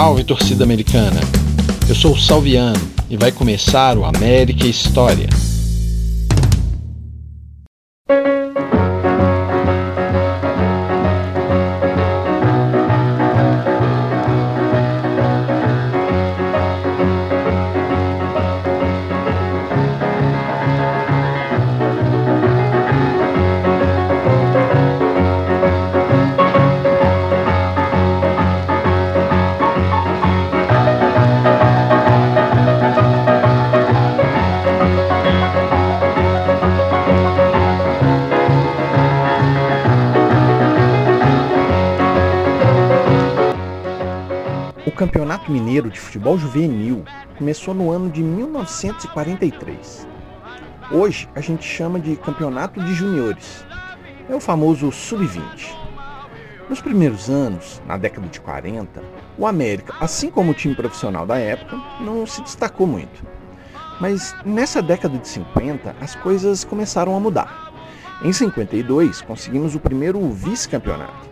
Salve torcida americana! Eu sou o Salviano e vai começar o América História. Futebol Juvenil começou no ano de 1943. Hoje a gente chama de Campeonato de Juniores. É o famoso Sub-20. Nos primeiros anos, na década de 40, o América, assim como o time profissional da época, não se destacou muito. Mas nessa década de 50, as coisas começaram a mudar. Em 52, conseguimos o primeiro vice-campeonato.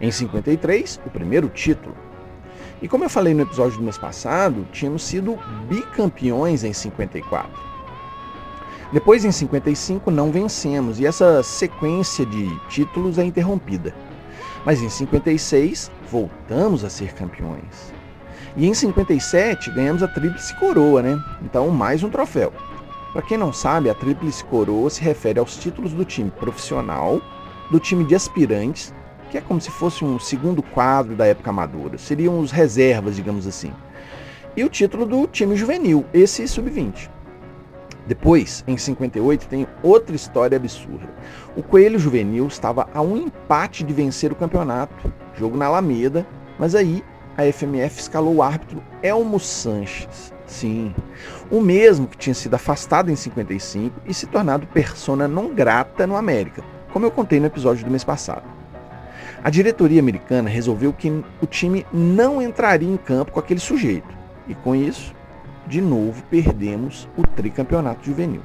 Em 53, o primeiro título. E como eu falei no episódio do mês passado, tínhamos sido bicampeões em 54. Depois, em 55, não vencemos e essa sequência de títulos é interrompida. Mas em 56, voltamos a ser campeões. E em 57, ganhamos a Tríplice Coroa, né? Então, mais um troféu. Para quem não sabe, a Tríplice Coroa se refere aos títulos do time profissional, do time de aspirantes que é como se fosse um segundo quadro da época amadora. Seriam os reservas, digamos assim. E o título do time juvenil, esse sub-20. Depois, em 58, tem outra história absurda. O Coelho Juvenil estava a um empate de vencer o campeonato, jogo na Alameda, mas aí a FMF escalou o árbitro Elmo Sanches. Sim, o mesmo que tinha sido afastado em 55 e se tornado persona não grata no América, como eu contei no episódio do mês passado. A diretoria americana resolveu que o time não entraria em campo com aquele sujeito. E com isso, de novo perdemos o tricampeonato juvenil.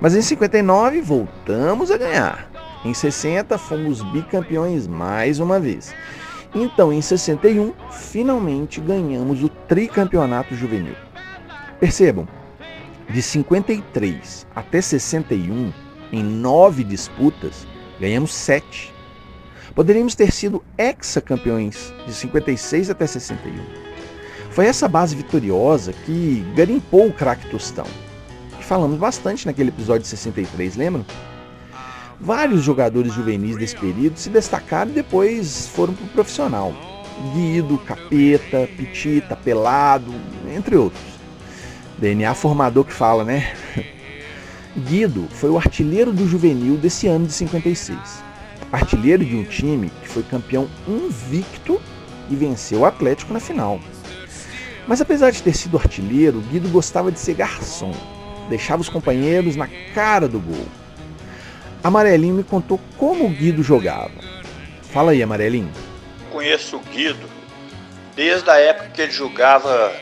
Mas em 59 voltamos a ganhar. Em 60 fomos bicampeões mais uma vez. Então, em 61, finalmente ganhamos o tricampeonato juvenil. Percebam, de 53 até 61, em nove disputas, ganhamos sete. Poderíamos ter sido ex-campeões de 56 até 61. Foi essa base vitoriosa que garimpou o craque Tostão. E falamos bastante naquele episódio de 63, lembram? Vários jogadores juvenis desse período se destacaram e depois foram para o profissional. Guido, Capeta, Pitita, Pelado, entre outros. DNA formador que fala, né? Guido foi o artilheiro do juvenil desse ano de 56 artilheiro de um time que foi campeão invicto e venceu o Atlético na final. Mas apesar de ter sido artilheiro, Guido gostava de ser garçom, deixava os companheiros na cara do gol. Amarelinho me contou como o Guido jogava. Fala aí, Amarelinho. Conheço o Guido desde a época que ele jogava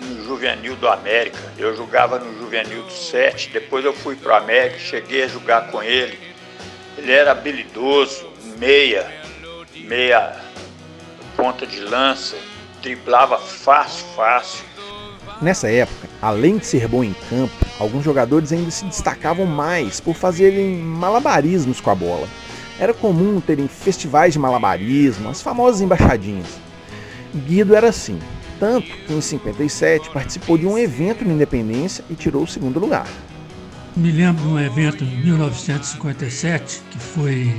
no Juvenil do América. Eu jogava no Juvenil do 7, depois eu fui para o América, cheguei a jogar com ele ele era habilidoso, meia, meia ponta de lança, driblava fácil, fácil. Nessa época, além de ser bom em campo, alguns jogadores ainda se destacavam mais por fazerem malabarismos com a bola. Era comum terem festivais de malabarismo, as famosas embaixadinhas. Guido era assim, tanto que em 57 participou de um evento na Independência e tirou o segundo lugar. Me lembro de um evento em 1957, que foi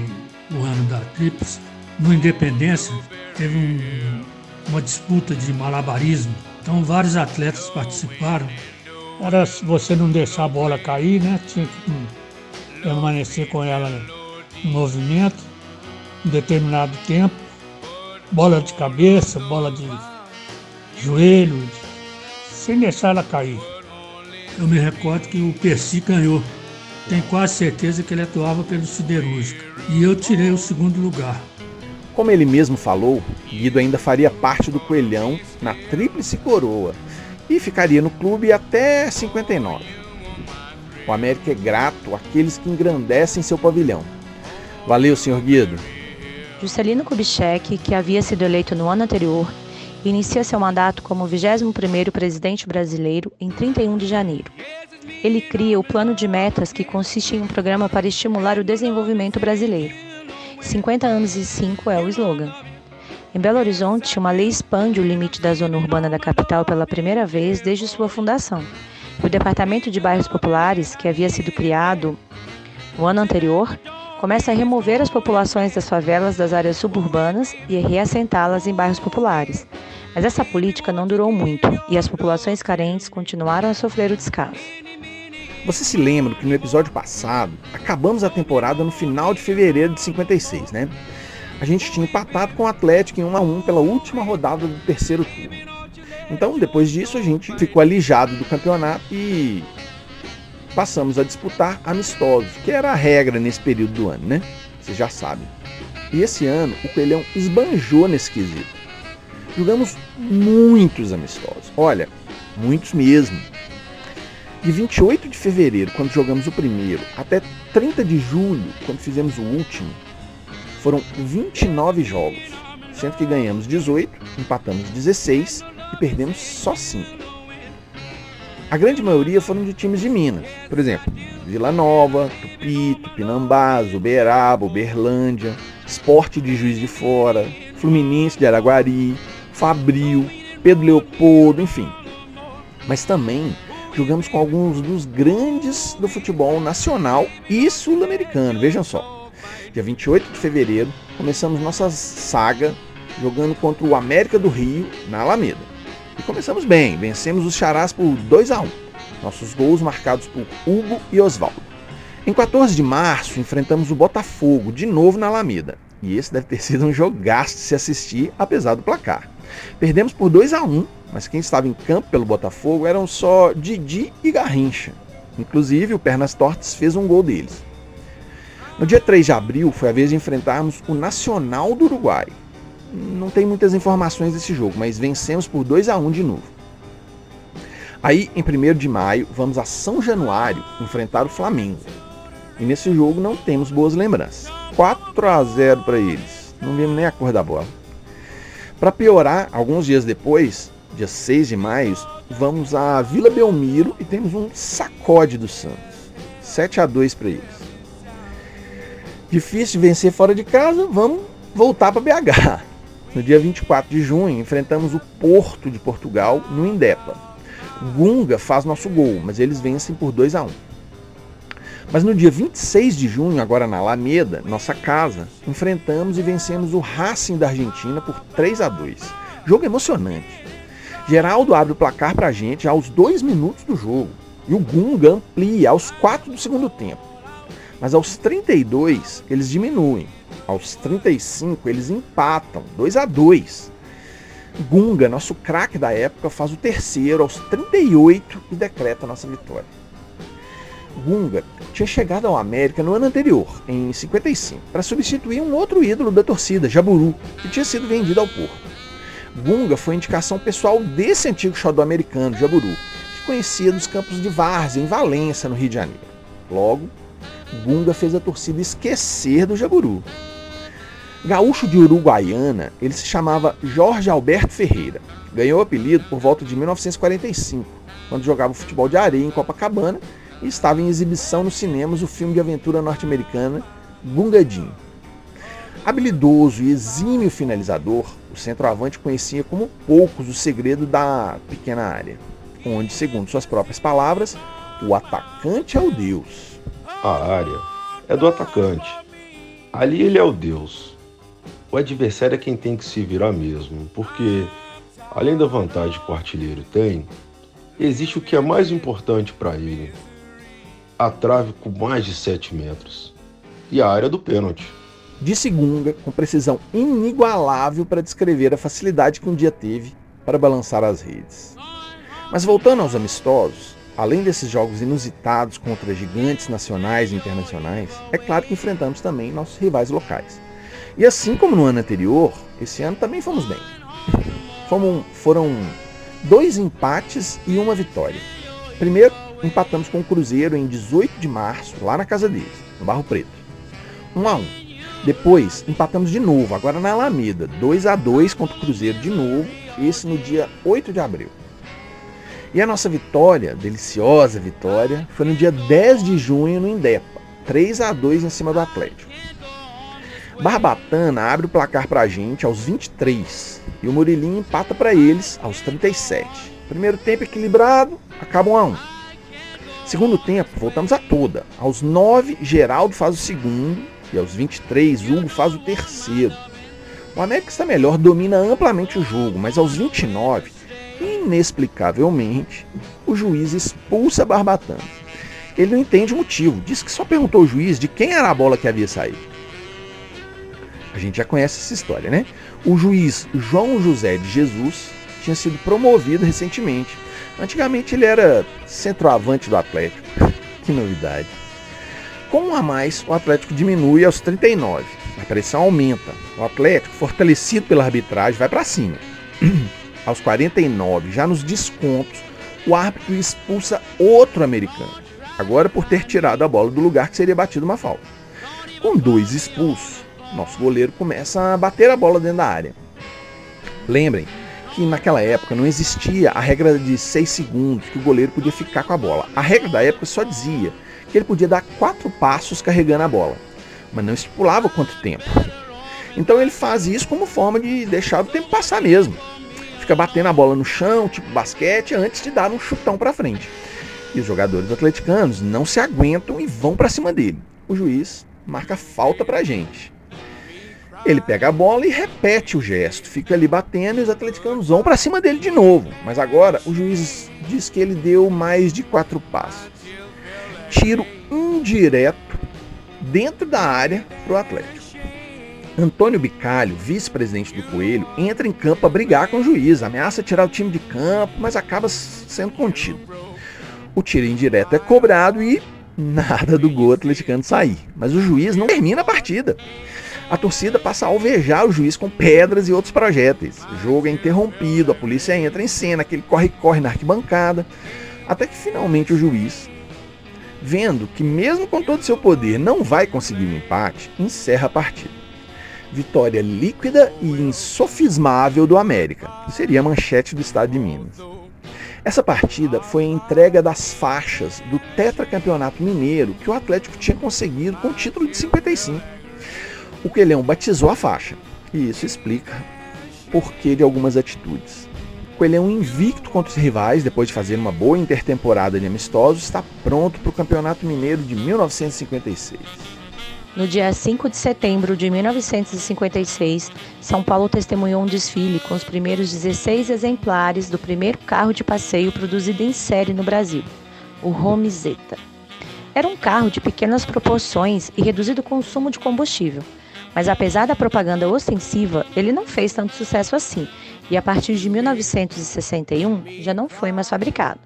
o ano da Trips, no Independência, teve um, uma disputa de malabarismo. Então vários atletas participaram. Era você não deixar a bola cair, né? Tinha que permanecer com ela em movimento um determinado tempo. Bola de cabeça, bola de joelho, sem deixar ela cair eu me recordo que o Percy ganhou. Tenho quase certeza que ele atuava pelo Siderúrgica. E eu tirei o segundo lugar. Como ele mesmo falou, Guido ainda faria parte do Coelhão na Tríplice Coroa e ficaria no clube até 59. O América é grato àqueles que engrandecem seu pavilhão. Valeu, senhor Guido. Juscelino Kubitschek, que havia sido eleito no ano anterior, inicia seu mandato como 21º presidente brasileiro em 31 de janeiro. Ele cria o Plano de Metas, que consiste em um programa para estimular o desenvolvimento brasileiro. 50 anos e 5 é o slogan. Em Belo Horizonte, uma lei expande o limite da zona urbana da capital pela primeira vez desde sua fundação. O Departamento de Bairros Populares, que havia sido criado no ano anterior, começa a remover as populações das favelas das áreas suburbanas e reassentá-las em bairros populares. Mas essa política não durou muito e as populações carentes continuaram a sofrer o descaso. Você se lembra que no episódio passado acabamos a temporada no final de fevereiro de 56, né? A gente tinha empatado com o Atlético em 1 a 1 pela última rodada do terceiro turno. Então, depois disso, a gente ficou alijado do campeonato e passamos a disputar amistosos, que era a regra nesse período do ano, né? Vocês já sabem. E esse ano o Coelhão esbanjou nesse quesito. Jogamos muitos amistosos. Olha, muitos mesmo. De 28 de fevereiro, quando jogamos o primeiro, até 30 de julho, quando fizemos o último, foram 29 jogos, sendo que ganhamos 18, empatamos 16 e perdemos só 5. A grande maioria foram de times de Minas, por exemplo, Vila Nova, Tupi, Tupinambás, Uberaba, Uberlândia, Esporte de Juiz de Fora, Fluminense de Araguari, Fabril, Pedro Leopoldo, enfim. Mas também jogamos com alguns dos grandes do futebol nacional e sul-americano, vejam só. Dia 28 de fevereiro, começamos nossa saga jogando contra o América do Rio na Alameda. E começamos bem, vencemos os Charás por 2 a 1. Nossos gols marcados por Hugo e Oswaldo. Em 14 de março, enfrentamos o Botafogo, de novo na Alameda. E esse deve ter sido um jogaço de se assistir, apesar do placar. Perdemos por 2 a 1, mas quem estava em campo pelo Botafogo eram só Didi e Garrincha. Inclusive, o Pernas Tortas fez um gol deles. No dia 3 de abril, foi a vez de enfrentarmos o Nacional do Uruguai não tem muitas informações desse jogo, mas vencemos por 2 a 1 de novo. Aí, em 1 de maio, vamos a São Januário enfrentar o Flamengo. E nesse jogo não temos boas lembranças. 4 a 0 para eles. Não vimos nem a cor da bola. Para piorar, alguns dias depois, dia 6 de maio, vamos a Vila Belmiro e temos um sacode do Santos. 7 a 2 para eles. Difícil vencer fora de casa, vamos voltar para BH. No dia 24 de junho, enfrentamos o Porto de Portugal no Indepa. Gunga faz nosso gol, mas eles vencem por 2 a 1. Mas no dia 26 de junho, agora na Alameda, nossa casa, enfrentamos e vencemos o Racing da Argentina por 3 a 2. Jogo emocionante. Geraldo abre o placar para a gente aos 2 minutos do jogo e o Gunga amplia aos 4 do segundo tempo. Mas aos 32 eles diminuem aos 35, eles empatam, 2 a 2 Gunga, nosso craque da época, faz o terceiro aos 38 e decreta nossa vitória. Gunga tinha chegado ao América no ano anterior, em 55, para substituir um outro ídolo da torcida, Jaburu, que tinha sido vendido ao Porto. Gunga foi indicação pessoal desse antigo xodó americano, Jaburu, que conhecia dos campos de Várzea, em Valença, no Rio de Janeiro. Logo, Gunga fez a torcida esquecer do Jaburu Gaúcho de Uruguaiana, ele se chamava Jorge Alberto Ferreira. Ganhou o apelido por volta de 1945, quando jogava futebol de areia em Copacabana e estava em exibição nos cinemas o filme de aventura norte-americana Bungadinho. Habilidoso e exímio finalizador, o centroavante conhecia como poucos o segredo da pequena área, onde, segundo suas próprias palavras, o atacante é o Deus. A área é do atacante. Ali ele é o Deus o adversário é quem tem que se virar mesmo, porque, além da vantagem que o artilheiro tem, existe o que é mais importante para ele: a trave com mais de 7 metros e a área do pênalti. De segunda, com precisão inigualável para descrever a facilidade que um dia teve para balançar as redes. Mas voltando aos amistosos, além desses jogos inusitados contra gigantes nacionais e internacionais, é claro que enfrentamos também nossos rivais locais. E assim como no ano anterior, esse ano também fomos bem. Fomos, foram dois empates e uma vitória. Primeiro, empatamos com o Cruzeiro em 18 de março, lá na casa deles, no Barro Preto. 1 a 1. Depois, empatamos de novo, agora na Alameda, 2 a 2 contra o Cruzeiro de novo, esse no dia 8 de abril. E a nossa vitória, deliciosa vitória, foi no dia 10 de junho no Indepa, 3 a 2 em cima do Atlético. Barbatana abre o placar para a gente aos 23 e o Murilinho empata para eles aos 37. Primeiro tempo equilibrado, acaba 1 a 1. Segundo tempo, voltamos a toda. Aos 9, Geraldo faz o segundo e aos 23, Hugo faz o terceiro. O América está melhor, domina amplamente o jogo, mas aos 29, inexplicavelmente, o juiz expulsa Barbatana. Ele não entende o motivo, diz que só perguntou ao juiz de quem era a bola que havia saído. A gente já conhece essa história, né? O juiz João José de Jesus tinha sido promovido recentemente. Antigamente ele era centroavante do Atlético. que novidade. Com um a mais, o Atlético diminui aos 39 a pressão aumenta. O Atlético, fortalecido pela arbitragem, vai para cima. Aos 49, já nos descontos, o árbitro expulsa outro americano. Agora por ter tirado a bola do lugar que seria batido uma falta. Com dois expulsos, nosso goleiro começa a bater a bola dentro da área. Lembrem que naquela época não existia a regra de 6 segundos que o goleiro podia ficar com a bola. A regra da época só dizia que ele podia dar quatro passos carregando a bola mas não estipulava quanto tempo. Então ele faz isso como forma de deixar o tempo passar mesmo. Fica batendo a bola no chão, tipo basquete, antes de dar um chutão para frente. E os jogadores atleticanos não se aguentam e vão para cima dele. O juiz marca falta pra gente. Ele pega a bola e repete o gesto, fica ali batendo e os atleticanos vão para cima dele de novo. Mas agora o juiz diz que ele deu mais de quatro passos. Tiro indireto dentro da área para o Atlético. Antônio Bicalho, vice-presidente do Coelho, entra em campo para brigar com o juiz, ameaça tirar o time de campo, mas acaba sendo contido. O tiro indireto é cobrado e nada do gol atleticano sair. Mas o juiz não termina a partida. A torcida passa a alvejar o juiz com pedras e outros projéteis. O jogo é interrompido, a polícia entra em cena, aquele corre-corre na arquibancada, até que finalmente o juiz vendo que, mesmo com todo seu poder, não vai conseguir um empate, encerra a partida. Vitória líquida e insofismável do América, seria a manchete do estado de Minas. Essa partida foi a entrega das faixas do tetracampeonato mineiro que o Atlético tinha conseguido com o título de 55. O Quelhão batizou a faixa, e isso explica porquê de algumas atitudes. Coelhão invicto contra os rivais, depois de fazer uma boa intertemporada de amistosos, está pronto para o Campeonato Mineiro de 1956. No dia 5 de setembro de 1956, São Paulo testemunhou um desfile com os primeiros 16 exemplares do primeiro carro de passeio produzido em série no Brasil, o Romizeta. Era um carro de pequenas proporções e reduzido consumo de combustível, mas apesar da propaganda ostensiva, ele não fez tanto sucesso assim e a partir de 1961 já não foi mais fabricado.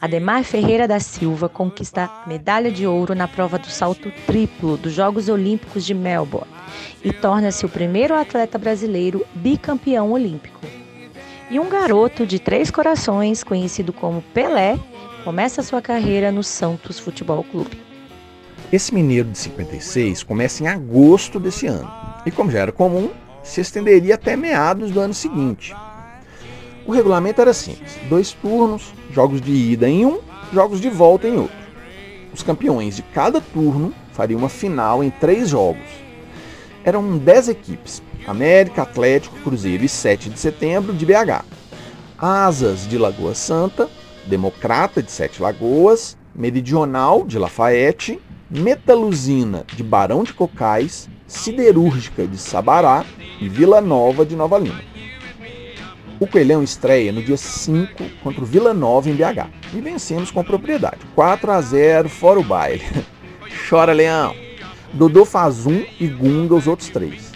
Ademar Ferreira da Silva conquista medalha de ouro na prova do salto triplo dos Jogos Olímpicos de Melbourne e torna-se o primeiro atleta brasileiro bicampeão olímpico. E um garoto de três corações, conhecido como Pelé, começa sua carreira no Santos Futebol Clube. Esse mineiro de 56 começa em agosto desse ano. E como já era comum, se estenderia até meados do ano seguinte. O regulamento era simples: dois turnos, jogos de ida em um, jogos de volta em outro. Os campeões de cada turno fariam uma final em três jogos. Eram dez equipes: América, Atlético, Cruzeiro e 7 de setembro de BH. Asas de Lagoa Santa, Democrata de Sete Lagoas, Meridional de Lafayette, Metaluzina de Barão de Cocais, Siderúrgica de Sabará e Vila Nova de Nova Lima. O Coelhão estreia no dia 5 contra o Vila Nova em BH e vencemos com propriedade. 4 a 0 fora o baile. Chora Leão! Dodô faz um e Gunga os outros três.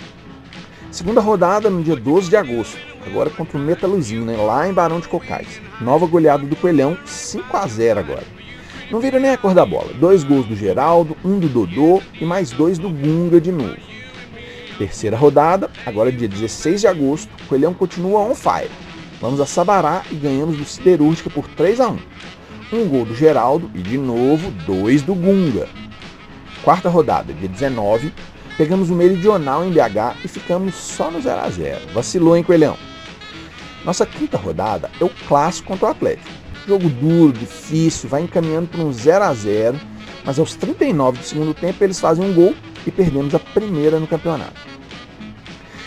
Segunda rodada no dia 12 de agosto, agora contra o Metaluzina, lá em Barão de Cocais. Nova goleada do Coelhão, 5 a 0 agora. Não vira nem a cor da bola. Dois gols do Geraldo, um do Dodô e mais dois do Gunga de novo. Terceira rodada, agora dia 16 de agosto, o Coelhão continua on fire. Vamos a Sabará e ganhamos do Siderúrgica por 3 a 1 Um gol do Geraldo e de novo dois do Gunga. Quarta rodada, dia 19, pegamos o Meridional em BH e ficamos só no 0 a 0 Vacilou, hein, Coelhão? Nossa quinta rodada é o clássico contra o Atlético. Jogo duro, difícil, vai encaminhando para um 0 a 0 mas aos 39 do segundo tempo eles fazem um gol e perdemos a primeira no campeonato.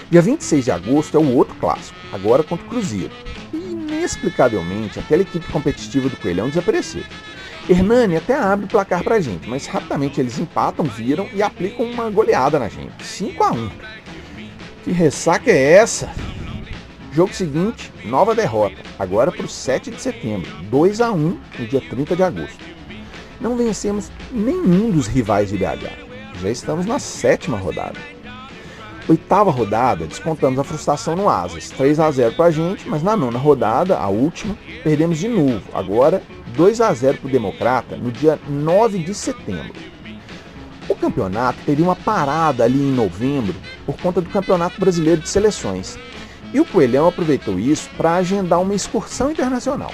Dia 26 de agosto é o outro clássico, agora contra o Cruzeiro. E inexplicavelmente aquela equipe competitiva do Coelhão desapareceu. Hernani até abre o placar pra gente, mas rapidamente eles empatam, viram e aplicam uma goleada na gente. 5 a 1 Que ressaca é essa? Jogo seguinte, nova derrota, agora para o 7 de setembro, 2 a 1 no dia 30 de agosto. Não vencemos nenhum dos rivais de BH. Já estamos na sétima rodada. Oitava rodada, descontamos a frustração no Asas, 3 a 0 para a gente, mas na nona rodada, a última, perdemos de novo, agora 2 a 0 para o Democrata no dia 9 de setembro. O campeonato teria uma parada ali em novembro por conta do Campeonato Brasileiro de Seleções, e o Coelhão aproveitou isso para agendar uma excursão internacional.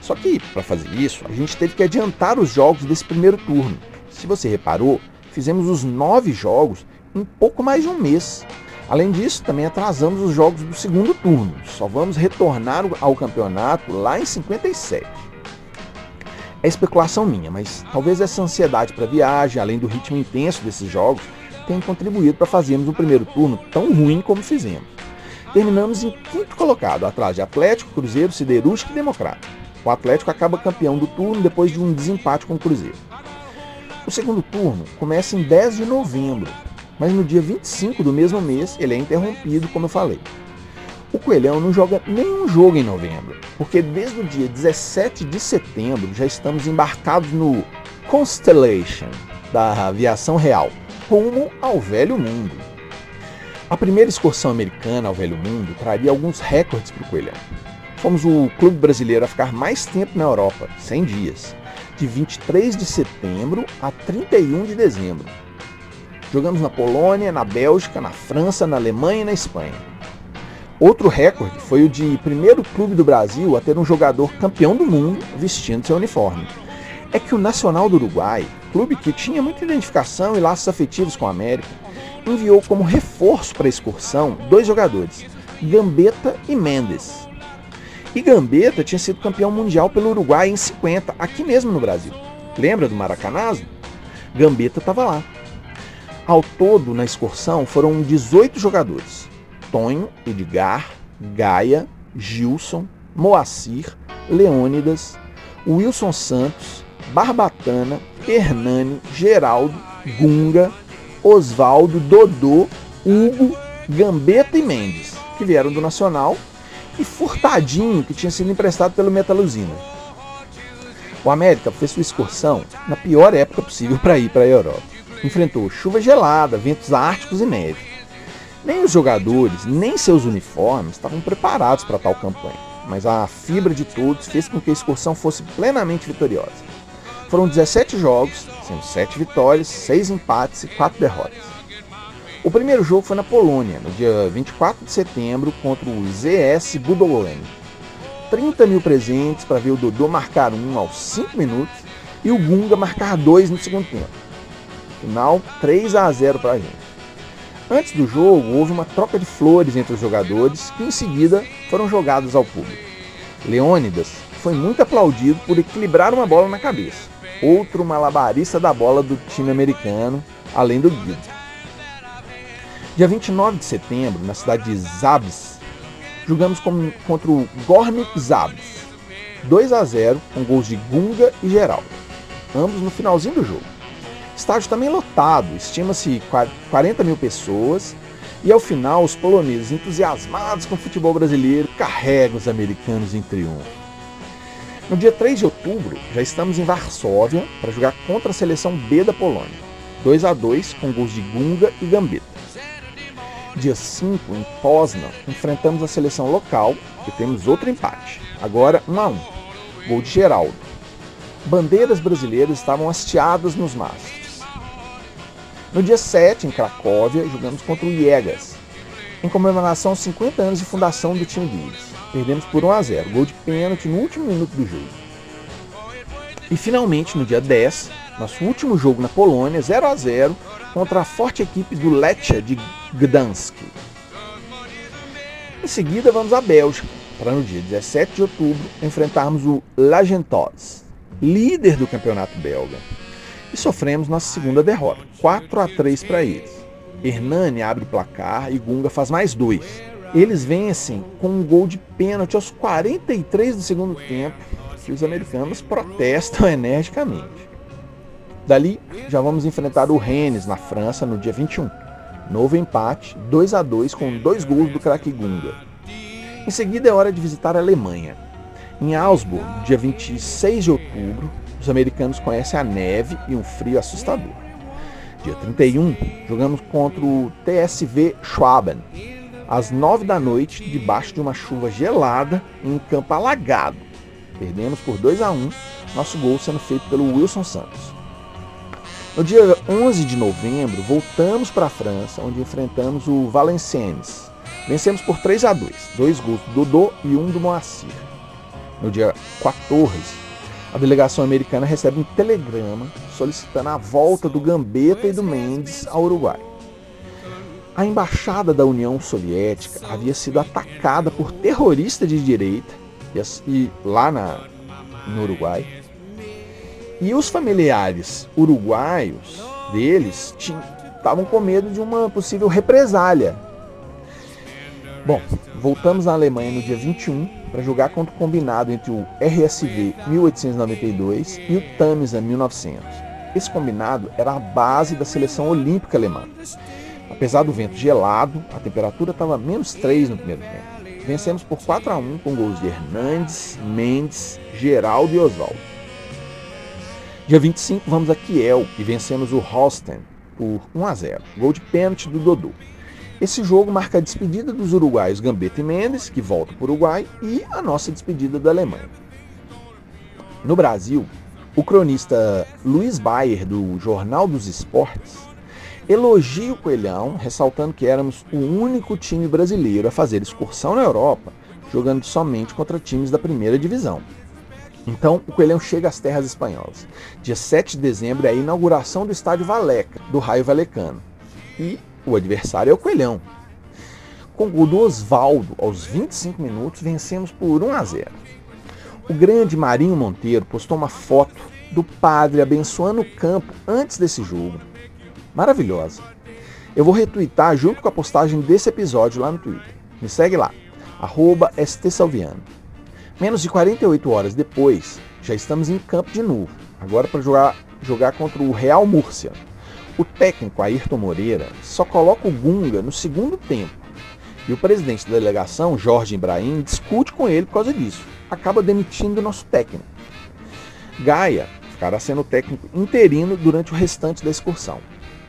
Só que, para fazer isso, a gente teve que adiantar os jogos desse primeiro turno. Se você reparou, fizemos os nove jogos em pouco mais de um mês. Além disso, também atrasamos os jogos do segundo turno. Só vamos retornar ao campeonato lá em 57. É especulação minha, mas talvez essa ansiedade para viagem, além do ritmo intenso desses jogos, tenha contribuído para fazermos um primeiro turno tão ruim como fizemos. Terminamos em quinto colocado, atrás de Atlético, Cruzeiro, Siderúrgico e Democrata. O Atlético acaba campeão do turno depois de um desempate com o Cruzeiro. O segundo turno começa em 10 de novembro, mas no dia 25 do mesmo mês ele é interrompido, como eu falei. O Coelhão não joga nenhum jogo em novembro, porque desde o dia 17 de setembro já estamos embarcados no Constellation da aviação real, rumo ao Velho Mundo. A primeira excursão americana ao Velho Mundo traria alguns recordes para o Coelhão. Fomos o clube brasileiro a ficar mais tempo na Europa, 100 dias, de 23 de setembro a 31 de dezembro. Jogamos na Polônia, na Bélgica, na França, na Alemanha e na Espanha. Outro recorde foi o de primeiro clube do Brasil a ter um jogador campeão do mundo vestindo seu uniforme. É que o Nacional do Uruguai, clube que tinha muita identificação e laços afetivos com a América, enviou como reforço para a excursão dois jogadores, Gambetta e Mendes. E Gambetta tinha sido campeão mundial pelo Uruguai em 50, aqui mesmo no Brasil. Lembra do Maracanazo? Gambetta estava lá. Ao todo, na excursão, foram 18 jogadores. Tonho, Edgar, Gaia, Gilson, Moacir, Leônidas, Wilson Santos, Barbatana, Hernani, Geraldo, Gunga, Osvaldo, Dodô, Hugo, Gambetta e Mendes, que vieram do Nacional, e Furtadinho, que tinha sido emprestado pelo Metaluzina. O América fez sua excursão na pior época possível para ir para a Europa. Enfrentou chuva gelada, ventos árticos e neve. Nem os jogadores, nem seus uniformes estavam preparados para tal campanha, mas a fibra de todos fez com que a excursão fosse plenamente vitoriosa. Foram 17 jogos, sendo 7 vitórias, 6 empates e 4 derrotas. O primeiro jogo foi na Polônia, no dia 24 de setembro, contra o ZS Budolene. 30 mil presentes para ver o Dodô marcar um aos 5 minutos e o Gunga marcar dois no segundo tempo. Final 3 a 0 para a gente. Antes do jogo, houve uma troca de flores entre os jogadores que em seguida foram jogados ao público. Leônidas foi muito aplaudido por equilibrar uma bola na cabeça outro malabarista da bola do time americano, além do Guido. Dia 29 de setembro, na cidade de Zabs, jogamos com, contra o Gornik Zabs, 2 a 0 com gols de Gunga e Geraldo, ambos no finalzinho do jogo. Estádio também lotado, estima-se 40 mil pessoas, e ao final os poloneses entusiasmados com o futebol brasileiro carregam os americanos em triunfo. No dia 3 de outubro, já estamos em Varsóvia para jogar contra a seleção B da Polônia. 2 a 2 com gols de Gunga e Gambetta. Dia 5, em Poznan, enfrentamos a seleção local e temos outro empate. Agora 1 a 1. Gol de Geraldo. Bandeiras brasileiras estavam hasteadas nos mastros. No dia 7, em Cracóvia, jogamos contra o Iegas, em comemoração aos 50 anos de fundação do time deles. Perdemos por 1 a 0, gol de pênalti no último minuto do jogo. E finalmente, no dia 10, nosso último jogo na Polônia, 0 a 0 contra a forte equipe do Lechia de Gdansk. Em seguida, vamos à Bélgica, para no dia 17 de outubro enfrentarmos o L'Agentos, líder do campeonato belga. E sofremos nossa segunda derrota, 4 a 3 para eles. Hernani abre o placar e Gunga faz mais dois. Eles vencem com um gol de pênalti aos 43 do segundo tempo, que os americanos protestam energicamente. Dali, já vamos enfrentar o Rennes na França no dia 21. Novo empate, 2 a 2 com dois gols do craque Gunga. Em seguida é hora de visitar a Alemanha. Em Augsburg, dia 26 de outubro, os americanos conhecem a neve e um frio assustador. Dia 31, jogamos contra o TSV Schwaben, às 9 da noite, debaixo de uma chuva gelada, em um campo alagado. Perdemos por 2 a 1, nosso gol sendo feito pelo Wilson Santos. No dia 11 de novembro, voltamos para a França, onde enfrentamos o Valenciennes. Vencemos por 3 a 2, dois gols do Dodô e um do Moacir. No dia 14, a delegação americana recebe um telegrama solicitando a volta do Gambetta e do Mendes ao Uruguai. A embaixada da União Soviética havia sido atacada por terroristas de direita e, lá na, no Uruguai. E os familiares uruguaios deles estavam com medo de uma possível represália. Bom, voltamos à Alemanha no dia 21 para jogar contra o combinado entre o RSV 1892 e o Tamisa 1900. Esse combinado era a base da seleção olímpica alemã. Apesar do vento gelado, a temperatura estava menos 3 no primeiro tempo. Vencemos por 4 a 1 com gols de Hernandes, Mendes, Geraldo e Oswaldo. Dia 25 vamos a Kiel e vencemos o Holstein por 1 a 0. Gol de pênalti do Dodô. Esse jogo marca a despedida dos uruguaios Gambetta e Mendes, que voltam para o Uruguai, e a nossa despedida da Alemanha. No Brasil, o cronista Luiz Bayer, do Jornal dos Esportes, elogia o Coelhão, ressaltando que éramos o único time brasileiro a fazer excursão na Europa, jogando somente contra times da primeira divisão. Então, o Coelhão chega às terras espanholas. Dia 7 de dezembro é a inauguração do estádio Valeca, do Raio Valecano. E o adversário é o Coelhão. Com o gol do Oswaldo, aos 25 minutos, vencemos por 1 a 0. O grande Marinho Monteiro postou uma foto do padre abençoando o campo antes desse jogo. Maravilhosa. Eu vou retweetar junto com a postagem desse episódio lá no Twitter. Me segue lá, stsalviano. Menos de 48 horas depois, já estamos em campo de novo, agora para jogar, jogar contra o Real Múrcia. O técnico Ayrton Moreira só coloca o Gunga no segundo tempo. E o presidente da delegação, Jorge Ibrahim, discute com ele por causa disso. Acaba demitindo o nosso técnico. Gaia ficará sendo o técnico interino durante o restante da excursão.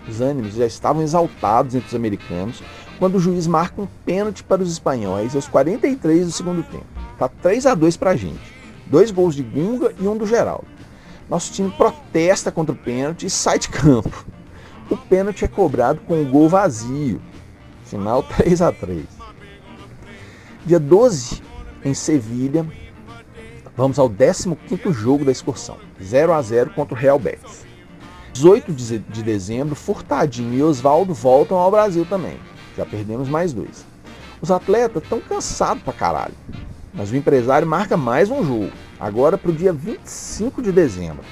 Os ânimos já estavam exaltados entre os americanos quando o juiz marca um pênalti para os espanhóis aos 43 do segundo tempo. Tá 3 a 2 para a gente. Dois gols de Gunga e um do Geraldo. Nosso time protesta contra o pênalti e sai de campo. O pênalti é cobrado com o gol vazio. Final 3 a 3. Dia 12, em Sevilha, vamos ao 15º jogo da excursão. 0 a 0 contra o Real Betis. 18 de dezembro, Furtadinho e Oswaldo voltam ao Brasil também. Já perdemos mais dois. Os atletas estão cansados pra caralho. Mas o empresário marca mais um jogo, agora para o dia 25 de dezembro.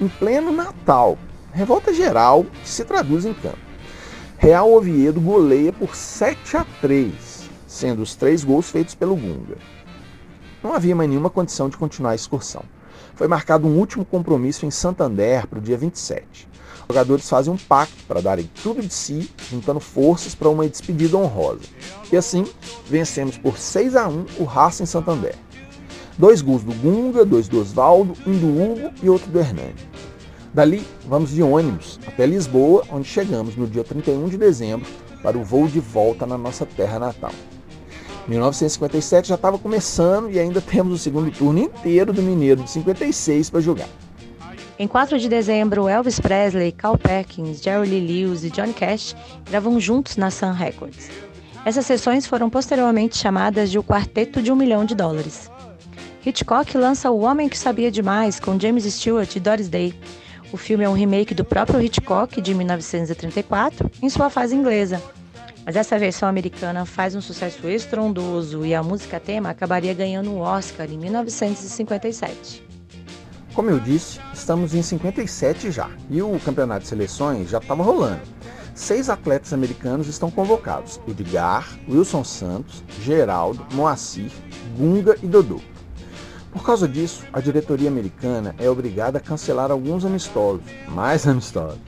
Em pleno Natal, Revolta geral que se traduz em campo. Real Oviedo goleia por 7 a 3, sendo os três gols feitos pelo Gunga. Não havia mais nenhuma condição de continuar a excursão. Foi marcado um último compromisso em Santander para o dia 27. Os jogadores fazem um pacto para darem tudo de si, juntando forças para uma despedida honrosa. E assim, vencemos por 6 a 1 o Racing Santander. Dois gols do Gunga, dois do Osvaldo, um do Hugo e outro do Hernani. Dali, vamos de ônibus até Lisboa, onde chegamos no dia 31 de dezembro para o voo de volta na nossa terra natal. 1957 já estava começando e ainda temos o segundo turno inteiro do Mineiro de 56 para jogar. Em 4 de dezembro, Elvis Presley, Carl Perkins, Jerry Lee Lewis e Johnny Cash gravam juntos na Sun Records. Essas sessões foram posteriormente chamadas de o Quarteto de um Milhão de Dólares. Hitchcock lança O Homem que Sabia Demais com James Stewart e Doris Day, o filme é um remake do próprio Hitchcock, de 1934, em sua fase inglesa. Mas essa versão americana faz um sucesso estrondoso e a música tema acabaria ganhando um Oscar em 1957. Como eu disse, estamos em 57 já e o campeonato de seleções já estava rolando. Seis atletas americanos estão convocados: Edgar, Wilson Santos, Geraldo, Moacir, Gunga e Dodô. Por causa disso, a diretoria americana é obrigada a cancelar alguns amistosos, mais amistosos,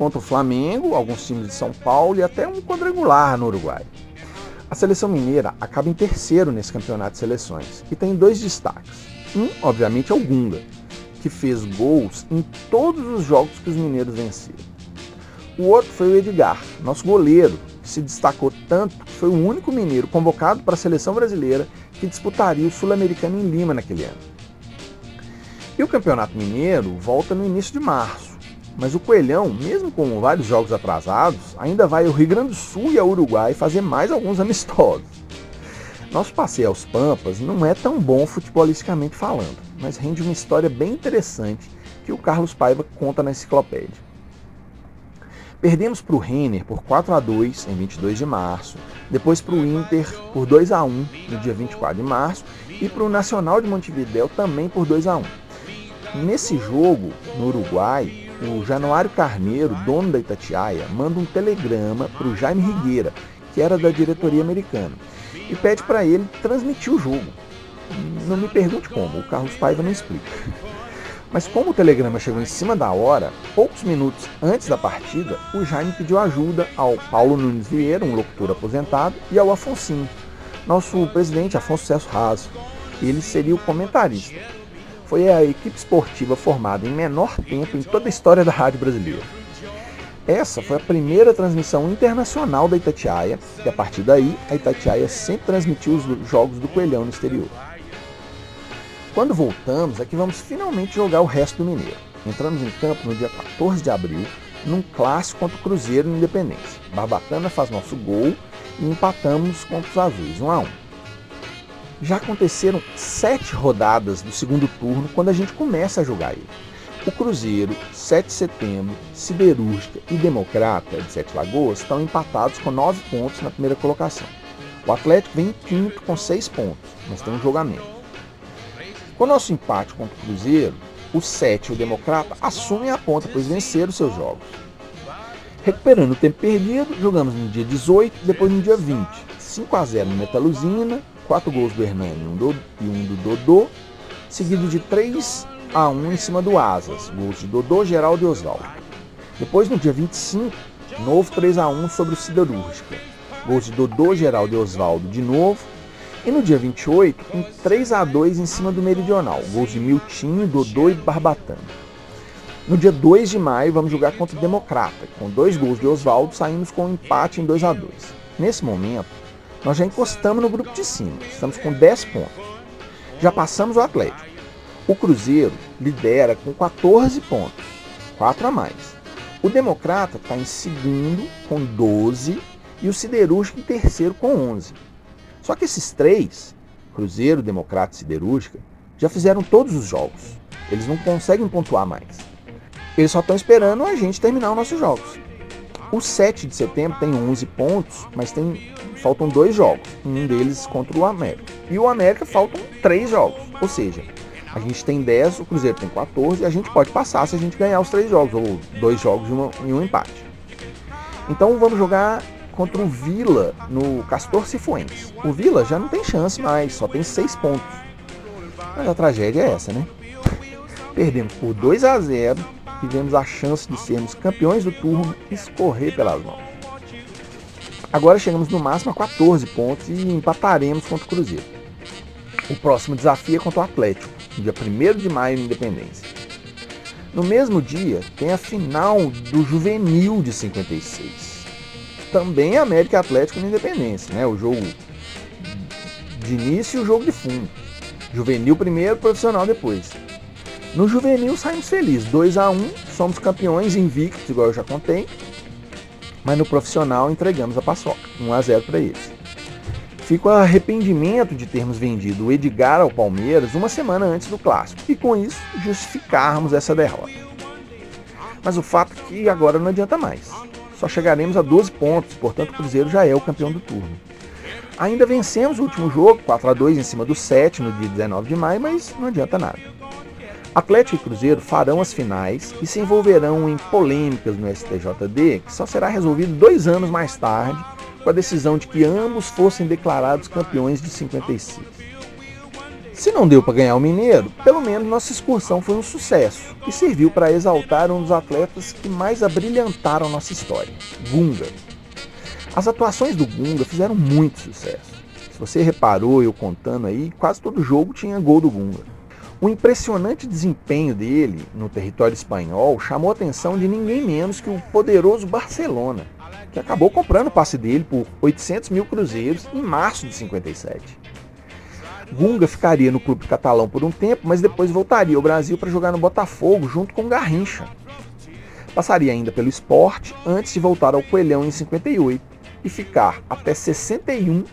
contra o Flamengo, alguns times de São Paulo e até um quadrangular no Uruguai. A seleção mineira acaba em terceiro nesse campeonato de seleções e tem dois destaques. Um, obviamente, é o Gunga, que fez gols em todos os jogos que os mineiros venceram. O outro foi o Edgar, nosso goleiro, que se destacou tanto que foi o único mineiro convocado para a seleção brasileira que disputaria o Sul-Americano em Lima naquele ano. E o Campeonato Mineiro volta no início de março, mas o Coelhão, mesmo com vários jogos atrasados, ainda vai ao Rio Grande do Sul e ao Uruguai fazer mais alguns amistosos. Nosso passeio aos Pampas não é tão bom futebolisticamente falando, mas rende uma história bem interessante que o Carlos Paiva conta na enciclopédia. Perdemos para o Renner por 4 a 2 em 22 de março, depois para o Inter por 2 a 1 no dia 24 de março e para o Nacional de Montevideo também por 2 a 1. Nesse jogo, no Uruguai, o Januário Carneiro, dono da Itatiaia, manda um telegrama para o Jaime Rigueira, que era da diretoria americana, e pede para ele transmitir o jogo. Não me pergunte como, o Carlos Paiva não explica. Mas como o telegrama chegou em cima da hora, poucos minutos antes da partida, o Jaime pediu ajuda ao Paulo Nunes Vieira, um locutor aposentado, e ao Afonsinho, nosso presidente Afonso Celso Raso. Ele seria o comentarista. Foi a equipe esportiva formada em menor tempo em toda a história da rádio brasileira. Essa foi a primeira transmissão internacional da Itatiaia, e a partir daí a Itatiaia sempre transmitiu os jogos do Coelhão no exterior. Quando voltamos, é que vamos finalmente jogar o resto do Mineiro. Entramos em campo no dia 14 de abril, num clássico contra o Cruzeiro no Independência. Barbatana faz nosso gol e empatamos contra os azuis, 1 a 1. Já aconteceram sete rodadas do segundo turno quando a gente começa a jogar ele. O Cruzeiro, 7 de setembro, Siderúrgica e Democrata de Sete Lagoas estão empatados com 9 pontos na primeira colocação. O Atlético vem em quinto com 6 pontos, mas tem um jogamento. Com o nosso empate contra o Cruzeiro, o 7 e o Democrata assumem a ponta, pois venceram seus jogos. Recuperando o tempo perdido, jogamos no dia 18 e depois no dia 20. 5 a 0 no Metaluzina, 4 gols do Hernani e um do Dodô, seguido de 3 a 1 em cima do Asas, gols de Dodô, Geraldo e Oswaldo. Depois, no dia 25, novo 3 a 1 sobre o Siderúrgica, gols de Dodô, Geraldo e Oswaldo de novo, e no dia 28, um 3 a 2 em cima do Meridional, gols de Miltinho, Dodô e Barbatana. No dia 2 de maio, vamos jogar contra o Democrata, com dois gols de Oswaldo, saímos com um empate em 2 a 2 Nesse momento, nós já encostamos no grupo de cima, estamos com 10 pontos. Já passamos o Atlético. O Cruzeiro lidera com 14 pontos, 4 a mais. O Democrata está em segundo com 12 e o Siderúrgico em terceiro com 11. Só que esses três, Cruzeiro, Democrata e Siderúrgica, já fizeram todos os jogos. Eles não conseguem pontuar mais. Eles só estão esperando a gente terminar os nossos jogos. O 7 de setembro tem 11 pontos, mas tem faltam dois jogos. Um deles contra o América. E o América faltam três jogos. Ou seja, a gente tem 10, o Cruzeiro tem 14 e a gente pode passar se a gente ganhar os três jogos, ou dois jogos e, uma, e um empate. Então vamos jogar contra o Vila no Castor Cifuentes. O Vila já não tem chance mais, só tem seis pontos. Mas a tragédia é essa, né? Perdemos por 2 a 0 tivemos a chance de sermos campeões do turno escorrer pelas mãos. Agora chegamos no máximo a 14 pontos e empataremos contra o Cruzeiro. O próximo desafio é contra o Atlético, dia 1 de maio na Independência. No mesmo dia, tem a final do Juvenil de 56 também América Atlético na Independência, né? O jogo de início e o jogo de fundo. Juvenil primeiro, profissional depois. No juvenil saímos felizes, 2 a 1 somos campeões invictos, igual eu já contei. Mas no profissional entregamos a paçoca, 1 a 0 para eles. Fico arrependimento de termos vendido o Edgar ao Palmeiras uma semana antes do clássico e com isso justificarmos essa derrota. Mas o fato é que agora não adianta mais Só chegaremos a 12 pontos, portanto o Cruzeiro já é o campeão do turno. Ainda vencemos o último jogo, 4 a 2 em cima do 7 no dia 19 de maio, mas não adianta nada. Atlético e Cruzeiro farão as finais e se envolverão em polêmicas no STJD, que só será resolvido dois anos mais tarde, com a decisão de que ambos fossem declarados campeões de 56. Se não deu para ganhar o Mineiro, pelo menos nossa excursão foi um sucesso e serviu para exaltar um dos atletas que mais abrilhantaram nossa história, Gunga. As atuações do Gunga fizeram muito sucesso. Se você reparou eu contando aí, quase todo jogo tinha gol do Gunga. O impressionante desempenho dele no território espanhol chamou a atenção de ninguém menos que o poderoso Barcelona, que acabou comprando o passe dele por 800 mil cruzeiros em março de 57. Gunga ficaria no clube catalão por um tempo, mas depois voltaria ao Brasil para jogar no Botafogo junto com Garrincha. Passaria ainda pelo esporte antes de voltar ao Coelhão em 58 e ficar até 61,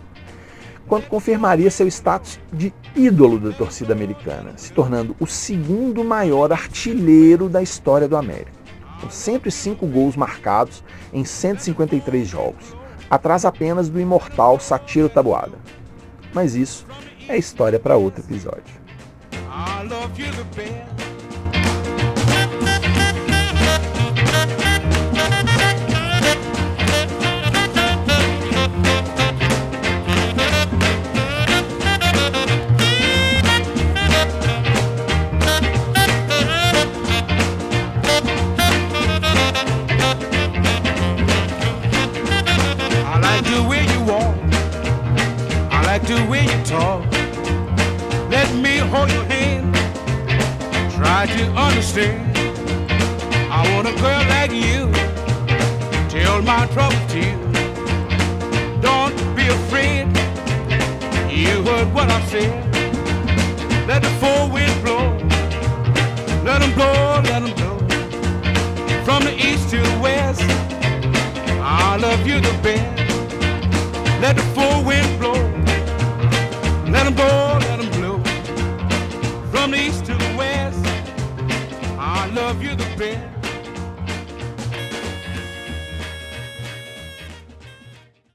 quando confirmaria seu status de ídolo da torcida americana, se tornando o segundo maior artilheiro da história do América, com 105 gols marcados em 153 jogos, atrás apenas do imortal Satiro Tabuada. Mas isso é história para outro episódio.